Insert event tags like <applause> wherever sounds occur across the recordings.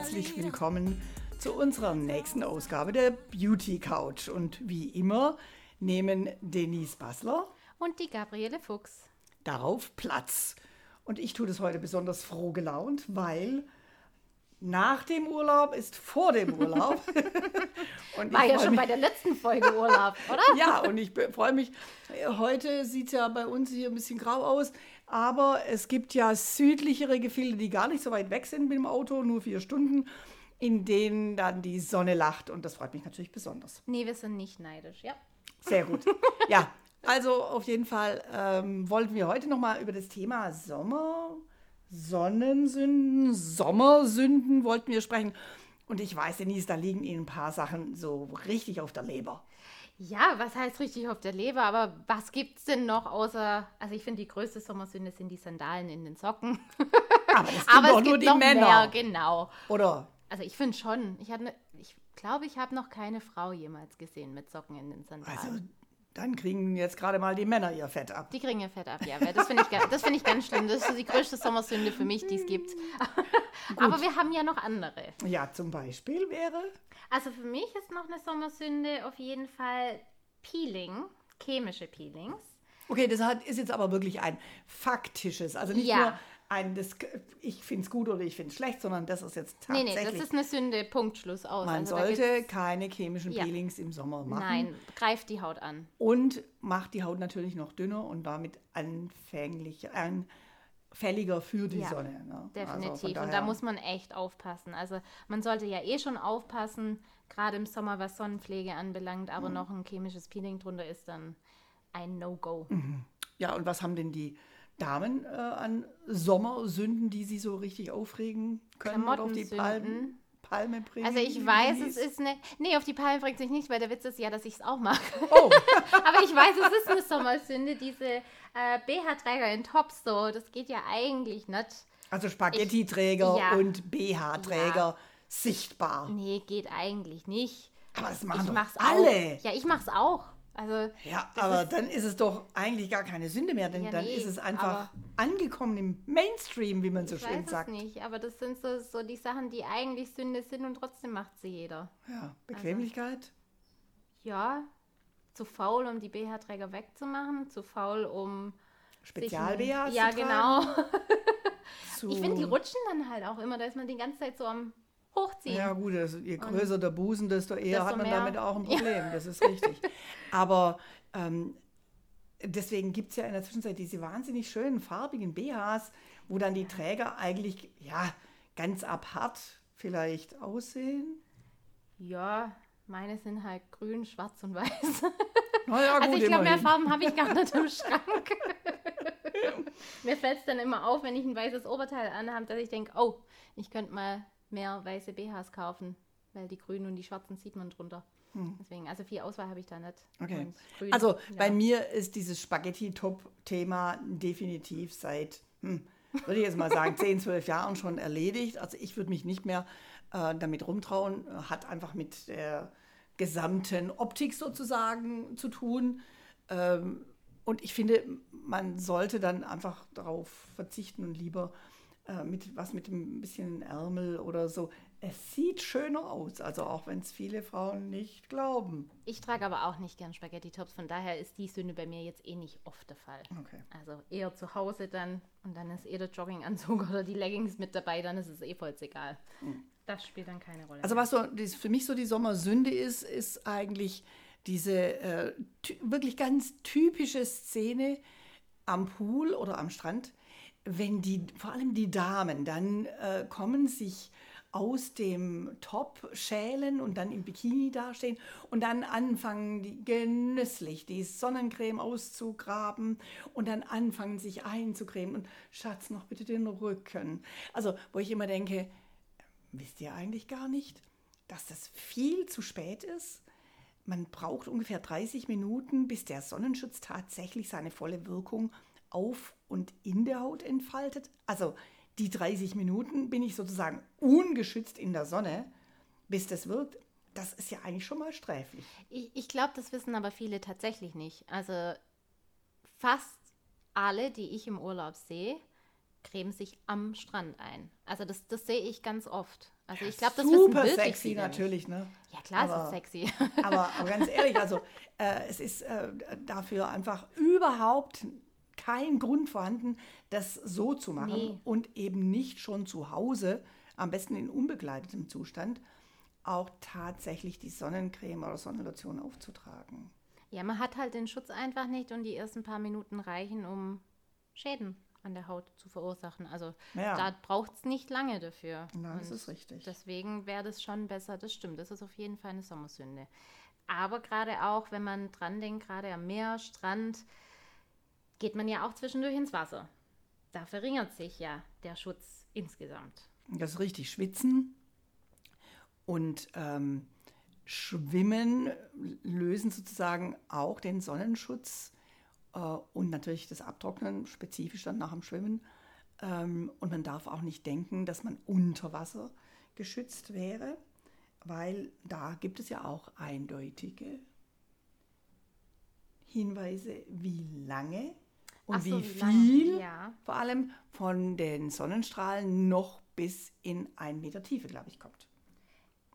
Herzlich willkommen zu unserer nächsten Ausgabe der Beauty Couch. Und wie immer nehmen Denise Bassler und die Gabriele Fuchs darauf Platz. Und ich tue das heute besonders froh gelaunt, weil nach dem Urlaub ist vor dem Urlaub. <laughs> War ja schon mich, bei der letzten Folge Urlaub, oder? <laughs> ja, und ich freue mich. Heute sieht es ja bei uns hier ein bisschen grau aus, aber es gibt ja südlichere Gefilde, die gar nicht so weit weg sind mit dem Auto, nur vier Stunden, in denen dann die Sonne lacht. Und das freut mich natürlich besonders. Nee, wir sind nicht neidisch, ja. Sehr gut. Ja, <laughs> also auf jeden Fall ähm, wollten wir heute nochmal über das Thema Sommer Sonnensünden, Sommersünden wollten wir sprechen. Und ich weiß, Denise, da liegen Ihnen ein paar Sachen so richtig auf der Leber. Ja, was heißt richtig auf der Leber? Aber was gibt es denn noch außer, also ich finde, die größte Sommersünde sind die Sandalen in den Socken. <laughs> Aber es gibt, Aber es nur die Männer. Mehr, genau. Oder? Also ich finde schon, ich, ne, ich glaube, ich habe noch keine Frau jemals gesehen mit Socken in den Sandalen. Also dann kriegen jetzt gerade mal die Männer ihr Fett ab. Die kriegen ihr Fett ab, ja. Das finde ich, find ich ganz schlimm. Das ist die größte Sommersünde für mich, die es gibt. <laughs> Aber wir haben ja noch andere. Ja, zum Beispiel wäre? Also für mich ist noch eine Sommersünde auf jeden Fall Peeling, chemische Peelings. Okay, das ist jetzt aber wirklich ein faktisches, also nicht ja. nur ein, das, ich finde es gut oder ich finde es schlecht, sondern das ist jetzt tatsächlich. Nee, nee, das ist eine Sünde, Punktschluss aus. Man also sollte keine chemischen ja. Peelings im Sommer machen. Nein, greift die Haut an. Und macht die Haut natürlich noch dünner und damit anfänglich, anfälliger für die ja, Sonne. Ne? Also definitiv. Also und da muss man echt aufpassen. Also man sollte ja eh schon aufpassen, gerade im Sommer, was Sonnenpflege anbelangt, aber mhm. noch ein chemisches Peeling drunter ist dann ein No-Go. Mhm. Ja, und was haben denn die Damen äh, an Sommersünden, die sie so richtig aufregen können oder auf die Palmen, Palme bringen? Also ich weiß, es ist eine... Nee, auf die Palme bringt sich nicht, weil der Witz ist ja, dass ich es auch mache. Oh. <laughs> Aber ich weiß, es ist eine Sommersünde, diese äh, BH-Träger in Tops so. Das geht ja eigentlich nicht. Also Spaghetti-Träger ja. und BH-Träger ja. sichtbar. Nee, geht eigentlich nicht. Aber das machen ich doch alle. Auch. Ja, ich mache es auch. Also, ja, aber ist, dann ist es doch eigentlich gar keine Sünde mehr, denn ja, dann nee, ist es einfach angekommen im Mainstream, wie man so schön sagt. Ich weiß es nicht, aber das sind so, so die Sachen, die eigentlich Sünde sind und trotzdem macht sie jeder. Ja, Bequemlichkeit? Also, ja, zu faul, um die BH-Träger wegzumachen, zu faul, um Spezial-BHs Ja, genau. <laughs> ich finde, die rutschen dann halt auch immer, da ist man die ganze Zeit so am hochziehen. Ja, gut, also je größer und der Busen, desto eher desto hat man damit auch ein <laughs> Problem. Ja. Das ist richtig. Aber ähm, deswegen gibt es ja in der Zwischenzeit diese wahnsinnig schönen farbigen BHs, wo dann die Träger eigentlich ja ganz apart vielleicht aussehen. Ja, meine sind halt grün, schwarz und weiß. Ja, also ich glaube, mehr Farben habe ich gar nicht im Schrank. <laughs> Mir fällt es dann immer auf, wenn ich ein weißes Oberteil anhabe, dass ich denke, oh, ich könnte mal mehr weiße BHs kaufen, weil die grünen und die schwarzen sieht man drunter. Hm. Deswegen, also viel Auswahl habe ich da nicht. Okay. Grün, also ja. bei mir ist dieses Spaghetti-Top-Thema definitiv seit, hm, würde ich jetzt mal sagen, <laughs> 10, 12 Jahren schon erledigt. Also ich würde mich nicht mehr äh, damit rumtrauen. Hat einfach mit der gesamten Optik sozusagen zu tun. Ähm, und ich finde, man sollte dann einfach darauf verzichten und lieber äh, mit was mit ein bisschen Ärmel oder so. Es sieht schöner aus, also auch wenn es viele Frauen nicht glauben. Ich trage aber auch nicht gern Spaghetti-Tops, von daher ist die Sünde bei mir jetzt eh nicht oft der Fall. Okay. Also eher zu Hause dann und dann ist eher der Jogginganzug <laughs> oder die Leggings mit dabei, dann ist es eh voll egal. Mhm. Das spielt dann keine Rolle. Also was so für mich so die Sommersünde ist, ist eigentlich diese äh, wirklich ganz typische Szene am Pool oder am Strand, wenn die, vor allem die Damen, dann äh, kommen, sich aus dem Top schälen und dann im Bikini dastehen und dann anfangen, die genüsslich die Sonnencreme auszugraben und dann anfangen, sich einzucremen und Schatz, noch bitte den Rücken. Also, wo ich immer denke, wisst ihr eigentlich gar nicht, dass das viel zu spät ist? Man braucht ungefähr 30 Minuten, bis der Sonnenschutz tatsächlich seine volle Wirkung auf und in der Haut entfaltet. Also die 30 Minuten bin ich sozusagen ungeschützt in der Sonne, bis das wirkt. Das ist ja eigentlich schon mal sträflich. Ich, ich glaube, das wissen aber viele tatsächlich nicht. Also fast alle, die ich im Urlaub sehe, cremen sich am Strand ein. Also das, das sehe ich ganz oft. Also ich glaube, das ist super sexy natürlich, ne? Ja klar, aber, ist es sexy. Aber, aber ganz ehrlich, also äh, es ist äh, dafür einfach überhaupt kein Grund vorhanden, das so zu machen nee. und eben nicht schon zu Hause, am besten in unbegleitetem Zustand, auch tatsächlich die Sonnencreme oder Sonnenlotion aufzutragen. Ja, man hat halt den Schutz einfach nicht und die ersten paar Minuten reichen, um Schäden an der Haut zu verursachen. Also ja. da braucht es nicht lange dafür. Nein, das ist richtig. Deswegen wäre das schon besser, das stimmt. Das ist auf jeden Fall eine Sommersünde. Aber gerade auch, wenn man dran denkt, gerade am Meer, Strand, geht man ja auch zwischendurch ins Wasser. Da verringert sich ja der Schutz insgesamt. Das ist richtig. Schwitzen und ähm, Schwimmen lösen sozusagen auch den Sonnenschutz äh, und natürlich das Abtrocknen, spezifisch dann nach dem Schwimmen. Ähm, und man darf auch nicht denken, dass man unter Wasser geschützt wäre, weil da gibt es ja auch eindeutige Hinweise, wie lange und so, wie, viel ja. vor allem von den Sonnenstrahlen noch bis in einen Meter Tiefe, glaube ich, kommt.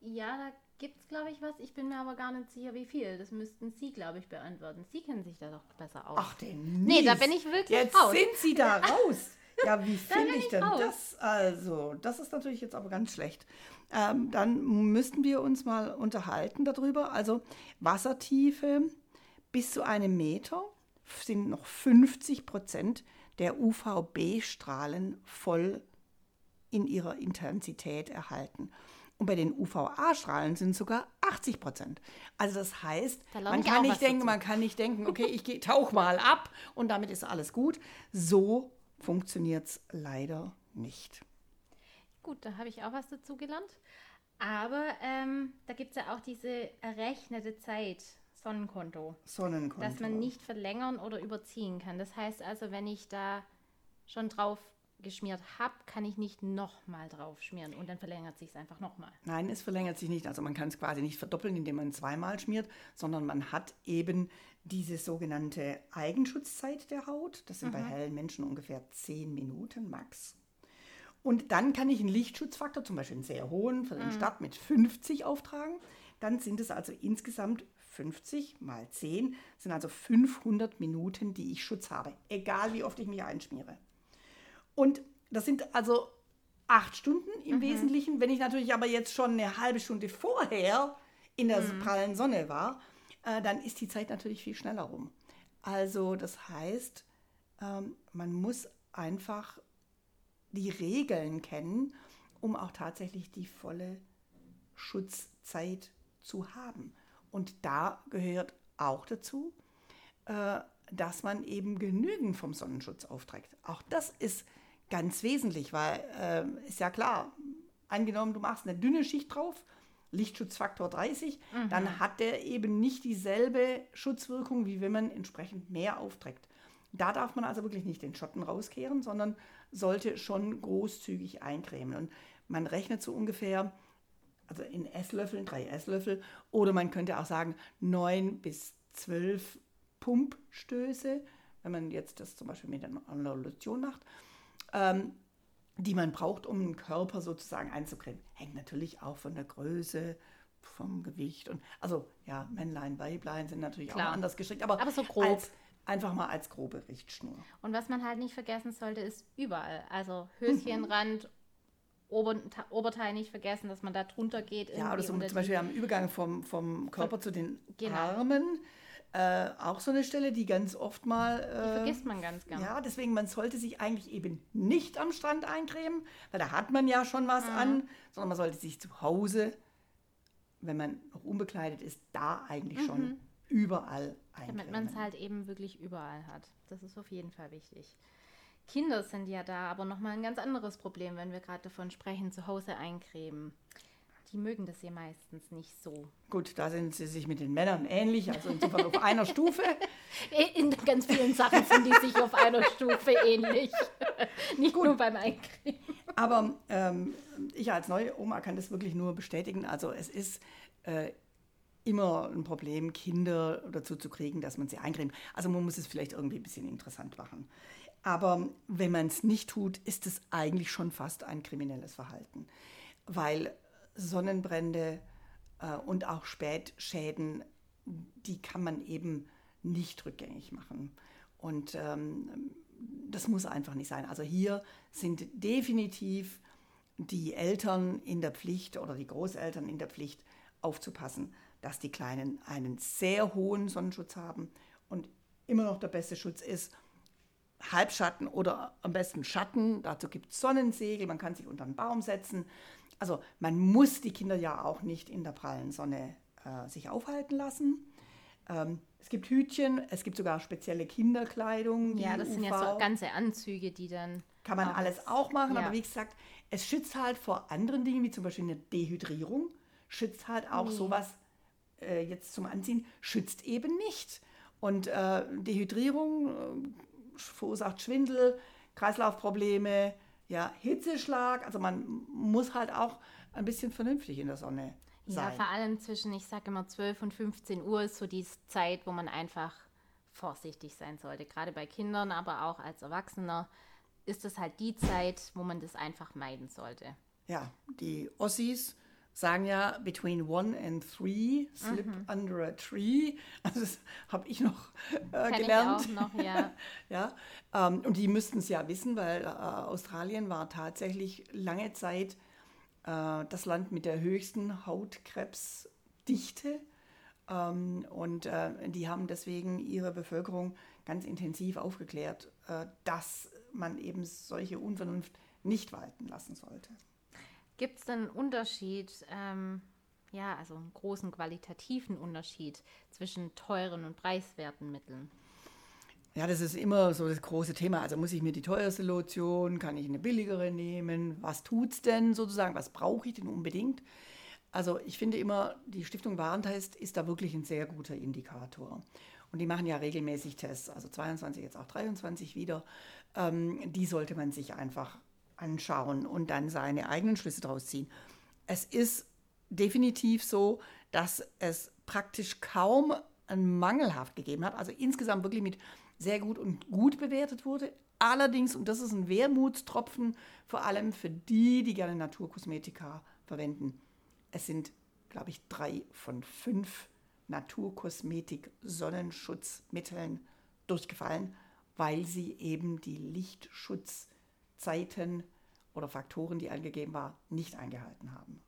Ja, da gibt es, glaube ich, was. Ich bin mir aber gar nicht sicher, wie viel. Das müssten Sie, glaube ich, beantworten. Sie kennen sich da doch besser aus. Ach, den Nee, da bin ich wirklich Jetzt raus. sind Sie da <laughs> raus. Ja, wie finde ich denn raus. das? Also, das ist natürlich jetzt aber ganz schlecht. Ähm, dann müssten wir uns mal unterhalten darüber. Also, Wassertiefe bis zu einem Meter sind noch 50 Prozent der UVB-Strahlen voll in ihrer Intensität erhalten. Und bei den UVA-Strahlen sind es sogar 80 Prozent. Also das heißt, da man kann nicht denken, dazu. man kann nicht denken, okay, ich tauch mal ab und damit ist alles gut. So funktioniert es leider nicht. Gut, da habe ich auch was dazu gelernt. Aber ähm, da gibt es ja auch diese errechnete Zeit, Sonnenkonto. Sonnenkonto. Dass man nicht verlängern oder überziehen kann. Das heißt also, wenn ich da schon drauf geschmiert habe, kann ich nicht nochmal drauf schmieren und dann verlängert sich es einfach nochmal. Nein, es verlängert sich nicht. Also man kann es quasi nicht verdoppeln, indem man zweimal schmiert, sondern man hat eben diese sogenannte Eigenschutzzeit der Haut. Das sind mhm. bei hellen Menschen ungefähr 10 Minuten max. Und dann kann ich einen Lichtschutzfaktor, zum Beispiel einen sehr hohen, für den mhm. Start mit 50 auftragen. Dann sind es also insgesamt 50 mal 10, sind also 500 Minuten, die ich Schutz habe, egal wie oft ich mich einschmiere. Und das sind also acht Stunden im mhm. Wesentlichen. Wenn ich natürlich aber jetzt schon eine halbe Stunde vorher in der mhm. prallen Sonne war, äh, dann ist die Zeit natürlich viel schneller rum. Also das heißt, ähm, man muss einfach die Regeln kennen, um auch tatsächlich die volle Schutzzeit zu haben. Und da gehört auch dazu, äh, dass man eben genügend vom Sonnenschutz aufträgt. Auch das ist ganz wesentlich, weil äh, ist ja klar, angenommen, du machst eine dünne Schicht drauf, Lichtschutzfaktor 30, mhm. dann hat der eben nicht dieselbe Schutzwirkung, wie wenn man entsprechend mehr aufträgt. Da darf man also wirklich nicht den Schotten rauskehren, sondern sollte schon großzügig eincremen. Und man rechnet so ungefähr, also in Esslöffeln, drei Esslöffel, oder man könnte auch sagen, neun bis zwölf Pumpstöße, wenn man jetzt das zum Beispiel mit einer Lotion macht ähm, die man braucht, um den Körper sozusagen einzucremen. Hängt natürlich auch von der Größe, vom Gewicht und also ja, Männlein, Weiblein sind natürlich Klar. auch anders gestrickt, aber, aber so grob. Als, einfach mal als grobe Richtschnur. Und was man halt nicht vergessen sollte, ist überall. Also Höschenrand, Ober, Oberteil nicht vergessen, dass man da drunter geht. Ja, oder so zum Beispiel am Übergang vom, vom Körper zu den genau. Armen äh, auch so eine Stelle, die ganz oft mal. Äh, die vergisst man ganz gerne. Ja, deswegen, man sollte sich eigentlich eben nicht am Strand eincremen, weil da hat man ja schon was mhm. an, sondern man sollte sich zu Hause, wenn man noch unbekleidet ist, da eigentlich mhm. schon überall eincremen. Damit man es halt eben wirklich überall hat. Das ist auf jeden Fall wichtig. Kinder sind ja da, aber nochmal ein ganz anderes Problem, wenn wir gerade davon sprechen, zu Hause eincremen die mögen das ja meistens nicht so. Gut, da sind sie sich mit den Männern ähnlich, also insofern auf einer Stufe. <laughs> In ganz vielen Sachen sind die sich auf einer Stufe ähnlich. <laughs> nicht Gut. nur beim Eincremen. Aber ähm, ich als neue Oma kann das wirklich nur bestätigen. Also es ist äh, immer ein Problem, Kinder dazu zu kriegen, dass man sie eincremt. Also man muss es vielleicht irgendwie ein bisschen interessant machen. Aber wenn man es nicht tut, ist es eigentlich schon fast ein kriminelles Verhalten, weil Sonnenbrände äh, und auch Spätschäden, die kann man eben nicht rückgängig machen. Und ähm, das muss einfach nicht sein. Also hier sind definitiv die Eltern in der Pflicht oder die Großeltern in der Pflicht aufzupassen, dass die Kleinen einen sehr hohen Sonnenschutz haben und immer noch der beste Schutz ist, Halbschatten oder am besten Schatten. Dazu gibt es Sonnensegel, man kann sich unter einen Baum setzen. Also man muss die Kinder ja auch nicht in der prallen Sonne äh, sich aufhalten lassen. Ähm, es gibt Hütchen, es gibt sogar spezielle Kinderkleidung. Ja, das UV. sind ja so ganze Anzüge, die dann. Kann man alles auch machen, ja. aber wie gesagt, es schützt halt vor anderen Dingen, wie zum Beispiel eine Dehydrierung, schützt halt auch nee. sowas äh, jetzt zum Anziehen, schützt eben nicht. Und äh, Dehydrierung äh, verursacht Schwindel, Kreislaufprobleme, ja, Hitzeschlag. Also man muss halt auch ein bisschen vernünftig in der Sonne sein. Ja, vor allem zwischen, ich sage immer 12 und 15 Uhr ist so die Zeit, wo man einfach vorsichtig sein sollte. Gerade bei Kindern, aber auch als Erwachsener ist das halt die Zeit, wo man das einfach meiden sollte. Ja, die Ossis sagen ja, between one and three, slip mhm. under a tree. <laughs> Also das habe ich noch äh, gelernt. Ich auch noch, ja. <laughs> ja ähm, und die müssten es ja wissen, weil äh, Australien war tatsächlich lange Zeit äh, das Land mit der höchsten Hautkrebsdichte. Ähm, und äh, die haben deswegen ihre Bevölkerung ganz intensiv aufgeklärt, äh, dass man eben solche Unvernunft nicht walten lassen sollte. Gibt es denn einen Unterschied, ähm, ja, also einen großen qualitativen Unterschied zwischen teuren und preiswerten Mitteln? Ja, das ist immer so das große Thema. Also muss ich mir die teuerste Lotion, kann ich eine billigere nehmen? Was tut's denn sozusagen? Was brauche ich denn unbedingt? Also ich finde immer, die Stiftung Warentest ist da wirklich ein sehr guter Indikator. Und die machen ja regelmäßig Tests, also 22, jetzt auch 23 wieder. Ähm, die sollte man sich einfach anschauen und dann seine eigenen Schlüsse daraus ziehen. Es ist definitiv so, dass es praktisch kaum ein Mangelhaft gegeben hat. Also insgesamt wirklich mit sehr gut und gut bewertet wurde. Allerdings, und das ist ein Wermutstropfen, vor allem für die, die gerne Naturkosmetika verwenden, es sind, glaube ich, drei von fünf Naturkosmetik-Sonnenschutzmitteln durchgefallen, weil sie eben die Lichtschutzzeiten oder Faktoren, die angegeben waren, nicht eingehalten haben.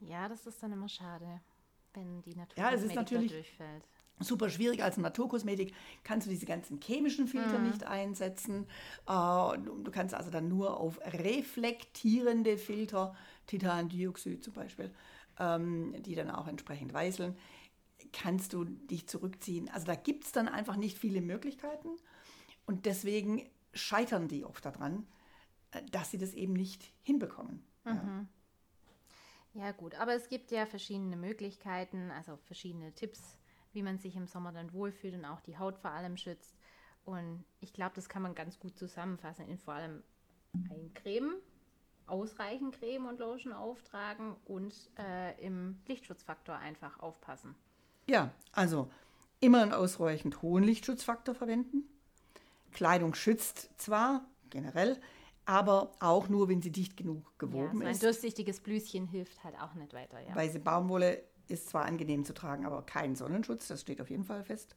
Ja, das ist dann immer schade, wenn die Naturkosmetik ja, es ist natürlich, durchfällt super schwierig. Als Naturkosmetik kannst du diese ganzen chemischen Filter mhm. nicht einsetzen. Äh, du kannst also dann nur auf reflektierende Filter, Titandioxid zum Beispiel, ähm, die dann auch entsprechend weißeln, kannst du dich zurückziehen. Also da gibt es dann einfach nicht viele Möglichkeiten. Und deswegen scheitern die oft daran, äh, dass sie das eben nicht hinbekommen. Mhm. Ja. ja gut, aber es gibt ja verschiedene Möglichkeiten, also verschiedene Tipps, wie man sich im Sommer dann wohlfühlt und auch die Haut vor allem schützt. Und ich glaube, das kann man ganz gut zusammenfassen in vor allem eincremen, ausreichend Creme und Lotion auftragen und äh, im Lichtschutzfaktor einfach aufpassen. Ja, also immer einen ausreichend hohen Lichtschutzfaktor verwenden. Kleidung schützt zwar generell, aber auch nur, wenn sie dicht genug gewoben ja, so ein ist. Ein durchsichtiges Blüschen hilft halt auch nicht weiter. Ja. Weil sie Baumwolle ist zwar angenehm zu tragen, aber kein Sonnenschutz, das steht auf jeden Fall fest.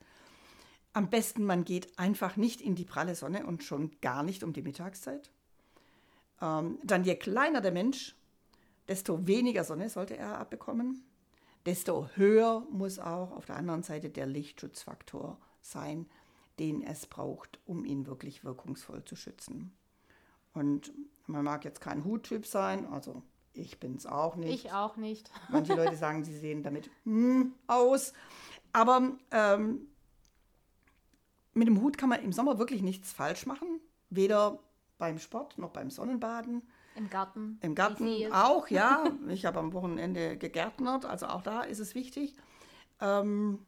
Am besten, man geht einfach nicht in die pralle Sonne und schon gar nicht um die Mittagszeit. Ähm, dann je kleiner der Mensch, desto weniger Sonne sollte er abbekommen, desto höher muss auch auf der anderen Seite der Lichtschutzfaktor sein, den es braucht, um ihn wirklich wirkungsvoll zu schützen. Und man mag jetzt kein Huttyp sein, also ich bin es auch nicht. Ich auch nicht. <laughs> Manche Leute sagen, sie sehen damit hm, aus. Aber ähm, mit dem Hut kann man im Sommer wirklich nichts falsch machen. Weder beim Sport noch beim Sonnenbaden. Im Garten. Im Garten auch, ja. <laughs> Ich habe am Wochenende gegärtnert, also auch da ist es wichtig. Ähm,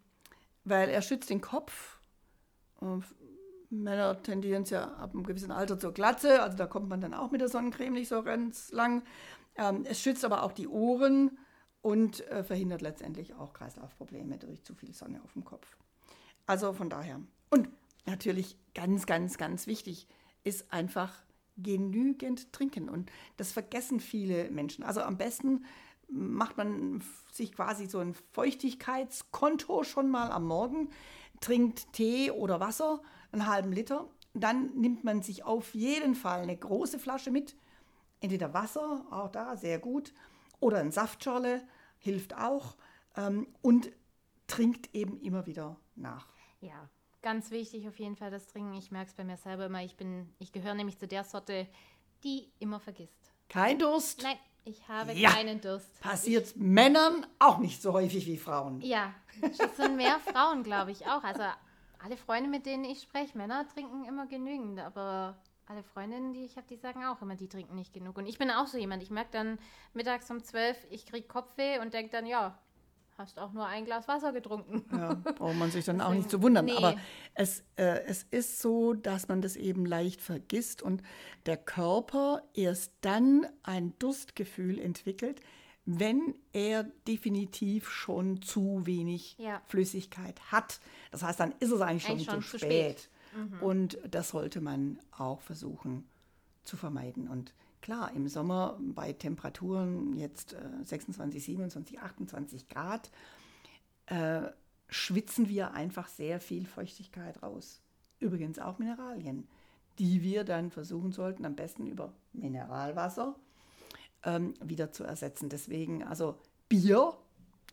weil er schützt den Kopf. Männer tendieren ja ab einem gewissen Alter zur Glatze, also da kommt man dann auch mit der Sonnencreme nicht so ganz lang. Ähm, es schützt aber auch die Ohren und äh, verhindert letztendlich auch Kreislaufprobleme durch zu viel Sonne auf dem Kopf. Also von daher. Und natürlich ganz, ganz, ganz wichtig ist einfach genügend trinken. Und das vergessen viele Menschen. Also am besten macht man sich quasi so ein Feuchtigkeitskonto schon mal am Morgen, trinkt Tee oder Wasser, einen halben Liter. Dann nimmt man sich auf jeden Fall eine große Flasche mit. Entweder Wasser, auch da sehr gut, oder ein Saftschorle, hilft auch. Ähm, und trinkt eben immer wieder nach. Ja, ganz wichtig auf jeden Fall das Trinken. Ich merke es bei mir selber immer. Ich bin, ich gehöre nämlich zu der Sorte, die immer vergisst. Kein Durst? Nein, ich habe ja, keinen Durst. Passiert ich, Männern auch nicht so häufig wie Frauen. Ja, es sind mehr Frauen, glaube ich, auch. Also alle Freunde, mit denen ich spreche, Männer trinken immer genügend, aber alle Freundinnen, die ich habe, die sagen auch immer, die trinken nicht genug. Und ich bin auch so jemand. Ich merke dann mittags um zwölf, ich kriege Kopfweh und denke dann, ja, hast auch nur ein Glas Wasser getrunken. Ja, braucht man sich dann Deswegen, auch nicht <laughs> zu wundern. Nee. Aber es, äh, es ist so, dass man das eben leicht vergisst und der Körper erst dann ein Durstgefühl entwickelt, wenn er definitiv schon zu wenig ja. Flüssigkeit hat. Das heißt, dann ist es eigentlich schon, eigentlich schon zu, spät. spät. Mhm. Und das sollte man auch versuchen zu vermeiden. Und Klar, im Sommer bei Temperaturen jetzt äh, 26, 27, 28 Grad äh, schwitzen wir einfach sehr viel Feuchtigkeit raus. Übrigens auch Mineralien, die wir dann versuchen sollten, am besten über Mineralwasser ähm, wieder zu ersetzen. Deswegen, also Bier,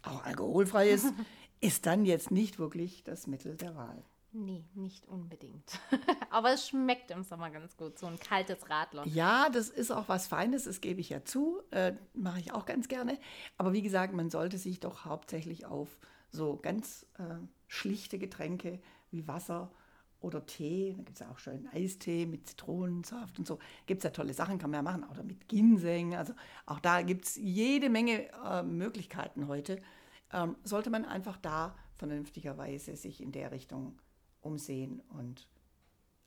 auch alkoholfreies, <laughs> ist dann jetzt nicht wirklich das Mittel der Wahl. Nee, nicht unbedingt. <laughs> Aber es schmeckt im Sommer ganz gut, so ein kaltes Radler. Ja, das ist auch was Feines, das gebe ich ja zu. Äh, Mache ich auch ganz gerne. Aber wie gesagt, man sollte sich doch hauptsächlich auf so ganz äh, schlichte Getränke wie Wasser oder Tee, da gibt es ja auch schön Eistee mit Zitronensaft und so. Gibt es ja tolle Sachen, kann man ja machen. Oder mit Ginseng. Also auch da gibt es jede Menge äh, Möglichkeiten heute. Ähm, sollte man einfach da vernünftigerweise sich in der Richtung umsehen und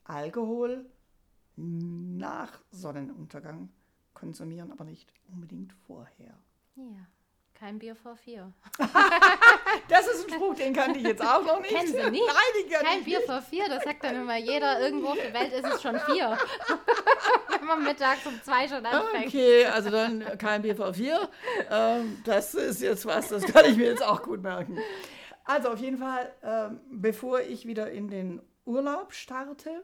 Alkohol nach Sonnenuntergang konsumieren, aber nicht unbedingt vorher. Ja, kein Bier vor vier. <laughs> das ist ein Spruch, den kannte ich jetzt auch noch nicht. Kennen Sie nicht? Nein, Kein Bier nicht. vor vier, das sagt dann immer jeder, irgendwo auf der Welt ist es schon vier. <laughs> Wenn man mittags um zwei schon anfängt. Okay, also dann kein Bier vor vier. Ähm, das ist jetzt was, das kann ich mir jetzt auch gut merken. Also auf jeden Fall, ähm, bevor ich wieder in den Urlaub starte.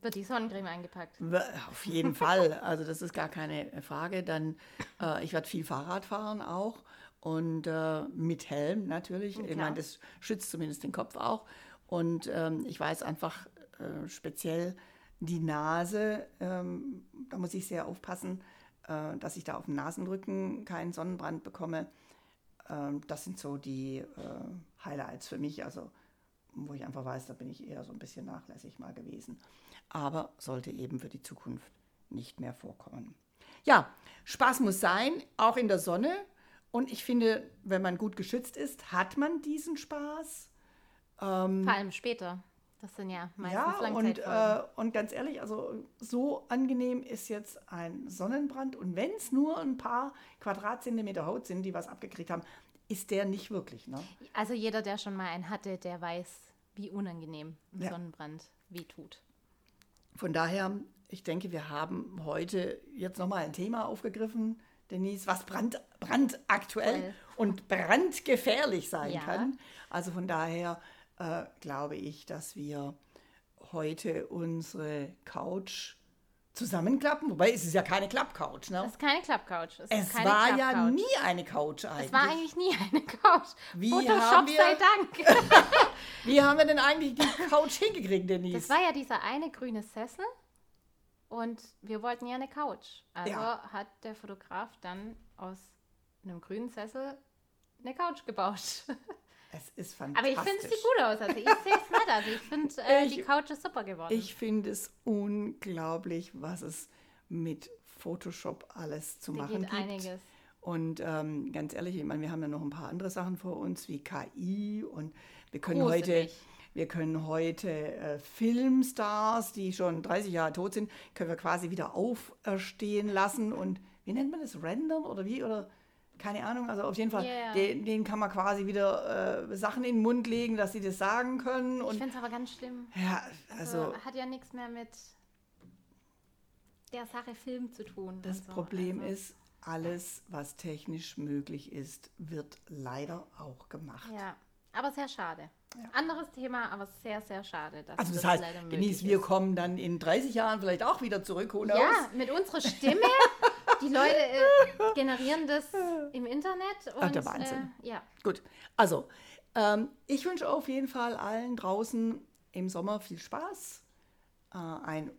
Wird die Sonnencreme eingepackt? Auf jeden Fall. Also das ist gar keine Frage. Dann, äh, ich werde viel Fahrrad fahren auch und äh, mit Helm natürlich. Ich meine, das schützt zumindest den Kopf auch. Und ähm, ich weiß einfach äh, speziell die Nase, ähm, da muss ich sehr aufpassen, äh, dass ich da auf dem Nasenrücken keinen Sonnenbrand bekomme. Ähm, das sind so die äh, Highlights für mich, also wo ich einfach weiß, da bin ich eher so ein bisschen nachlässig mal gewesen. Aber sollte eben für die Zukunft nicht mehr vorkommen. Ja, Spaß muss sein, auch in der Sonne. Und ich finde, wenn man gut geschützt ist, hat man diesen Spaß. Ähm, Vor allem später. Das sind ja meistens ja, und, äh, und ganz ehrlich, also so angenehm ist jetzt ein Sonnenbrand. Und wenn es nur ein paar Quadratzentimeter Haut sind, die was abgekriegt haben, ist der nicht wirklich. Ne? Also jeder, der schon mal einen hatte, der weiß, wie unangenehm ein ja. Sonnenbrand weh tut. Von daher, ich denke, wir haben heute jetzt nochmal ein Thema aufgegriffen, Denise, was brand, brandaktuell und brandgefährlich sein ja. kann. Also von daher äh, glaube ich, dass wir heute unsere Couch zusammenklappen. Wobei es ist ja keine Klappcouch. Ne? Es ist keine Klappcouch. Es, es war ja nie eine Couch eigentlich. Es war eigentlich nie eine Couch. Wie Photoshop wir, sei Dank. <laughs> Wie haben wir denn eigentlich die Couch hingekriegt, Denise? Das war ja dieser eine grüne Sessel und wir wollten ja eine Couch. Also ja. hat der Fotograf dann aus einem grünen Sessel eine Couch gebaut. <laughs> Es ist fantastisch. Aber ich finde, es sieht gut aus. Also ich sehe es nicht. Also ich finde, äh, die Couch ist super geworden. Ich finde es unglaublich, was es mit Photoshop alles zu die machen gibt. einiges. Und ähm, ganz ehrlich, ich meine, wir haben ja noch ein paar andere Sachen vor uns, wie KI und wir können Gruselig. heute... Wir können heute äh, Filmstars, die schon 30 Jahre tot sind, können wir quasi wieder auferstehen lassen und wie nennt man das? Rendern oder wie? Oder keine Ahnung, also auf jeden Fall, yeah. den, den, kann man quasi wieder äh, Sachen in den Mund legen, dass sie das sagen können. Ich finde es aber ganz schlimm. Ja, also, also, Hat ja nichts mehr mit der Sache Film zu tun. Das so. Problem also. ist, alles, was technisch möglich ist, wird leider auch gemacht. Ja, aber sehr schade. Ja. Anderes Thema, aber sehr, sehr schade. also das, das heißt, Denise, wir kommen dann in 30 Jahren vielleicht auch wieder zurück, oder? Ja, mit unserer Stimme. <laughs> die Leute äh, generieren das im Internet. Und, Ach, der Wahnsinn. Äh, ja. Gut, also ähm, ich wünsche auf jeden Fall allen draußen im Sommer viel Spaß, äh, ein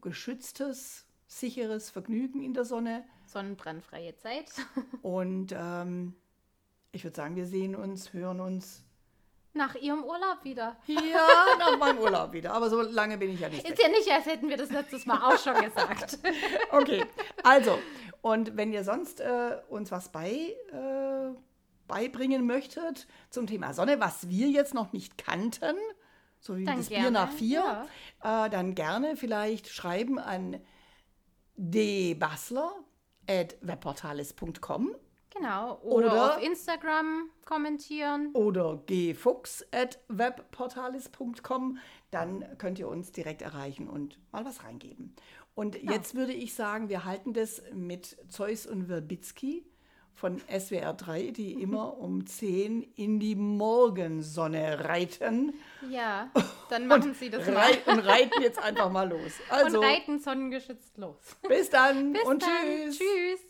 geschütztes, sicheres Vergnügen in der Sonne. Sonnenbrandfreie Zeit. <laughs> und ähm, ich würde sagen, wir sehen uns, hören uns nach ihrem Urlaub wieder. Ja, nach meinem Urlaub wieder. Aber so lange bin ich ja nicht. Ist weg. ja nicht, als hätten wir das letztes Mal auch schon gesagt. <laughs> okay, also, und wenn ihr sonst äh, uns was bei, äh, beibringen möchtet zum Thema Sonne, was wir jetzt noch nicht kannten, so wie dann das gerne. Bier nach vier, ja. äh, dann gerne vielleicht schreiben an dbasler.webportalis.com Genau. Oder, oder, auf Instagram kommentieren. Oder gfuchs.webportalis.com. Dann könnt ihr uns direkt erreichen und mal was reingeben. Und ja. jetzt würde ich sagen, wir halten das mit Zeus und Werbitzky von SWR 3, die immer um 10 in die Morgensonne reiten. Ja, <laughs> dann machen sie das mal. und <laughs> reiten jetzt einfach mal los. Also, und reiten sonnengeschützt los. Bis dann bis und dann. tschüss. Tschüss.